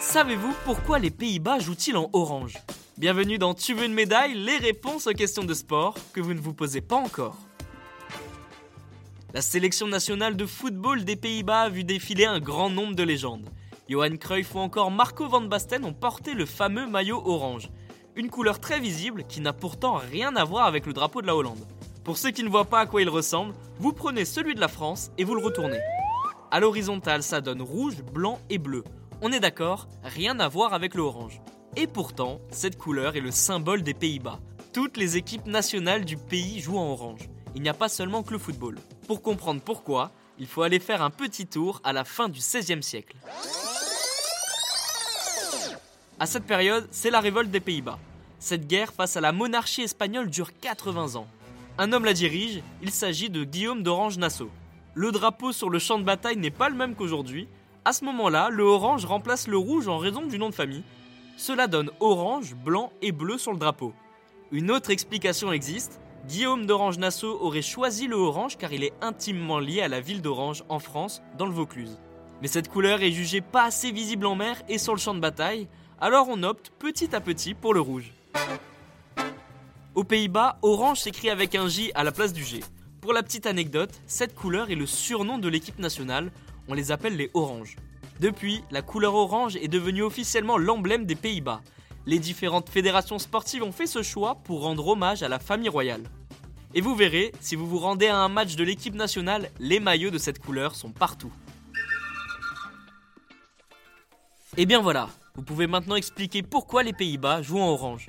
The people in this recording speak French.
Savez-vous pourquoi les Pays-Bas jouent-ils en orange Bienvenue dans Tu veux une médaille Les réponses aux questions de sport que vous ne vous posez pas encore. La sélection nationale de football des Pays-Bas a vu défiler un grand nombre de légendes. Johan Cruyff ou encore Marco van Basten ont porté le fameux maillot orange, une couleur très visible qui n'a pourtant rien à voir avec le drapeau de la Hollande. Pour ceux qui ne voient pas à quoi il ressemble, vous prenez celui de la France et vous le retournez. À l'horizontale, ça donne rouge, blanc et bleu. On est d'accord, rien à voir avec le orange. Et pourtant, cette couleur est le symbole des Pays-Bas. Toutes les équipes nationales du pays jouent en orange. Il n'y a pas seulement que le football. Pour comprendre pourquoi, il faut aller faire un petit tour à la fin du XVIe siècle. À cette période, c'est la révolte des Pays-Bas. Cette guerre face à la monarchie espagnole dure 80 ans. Un homme la dirige, il s'agit de Guillaume d'Orange-Nassau. Le drapeau sur le champ de bataille n'est pas le même qu'aujourd'hui, à ce moment-là, le orange remplace le rouge en raison du nom de famille. Cela donne orange, blanc et bleu sur le drapeau. Une autre explication existe. Guillaume d'Orange-Nassau aurait choisi le orange car il est intimement lié à la ville d'Orange en France, dans le Vaucluse. Mais cette couleur est jugée pas assez visible en mer et sur le champ de bataille, alors on opte petit à petit pour le rouge. Aux Pays-Bas, orange s'écrit avec un J à la place du G. Pour la petite anecdote, cette couleur est le surnom de l'équipe nationale, on les appelle les oranges. Depuis, la couleur orange est devenue officiellement l'emblème des Pays-Bas. Les différentes fédérations sportives ont fait ce choix pour rendre hommage à la famille royale. Et vous verrez, si vous vous rendez à un match de l'équipe nationale, les maillots de cette couleur sont partout. Et bien voilà, vous pouvez maintenant expliquer pourquoi les Pays-Bas jouent en orange.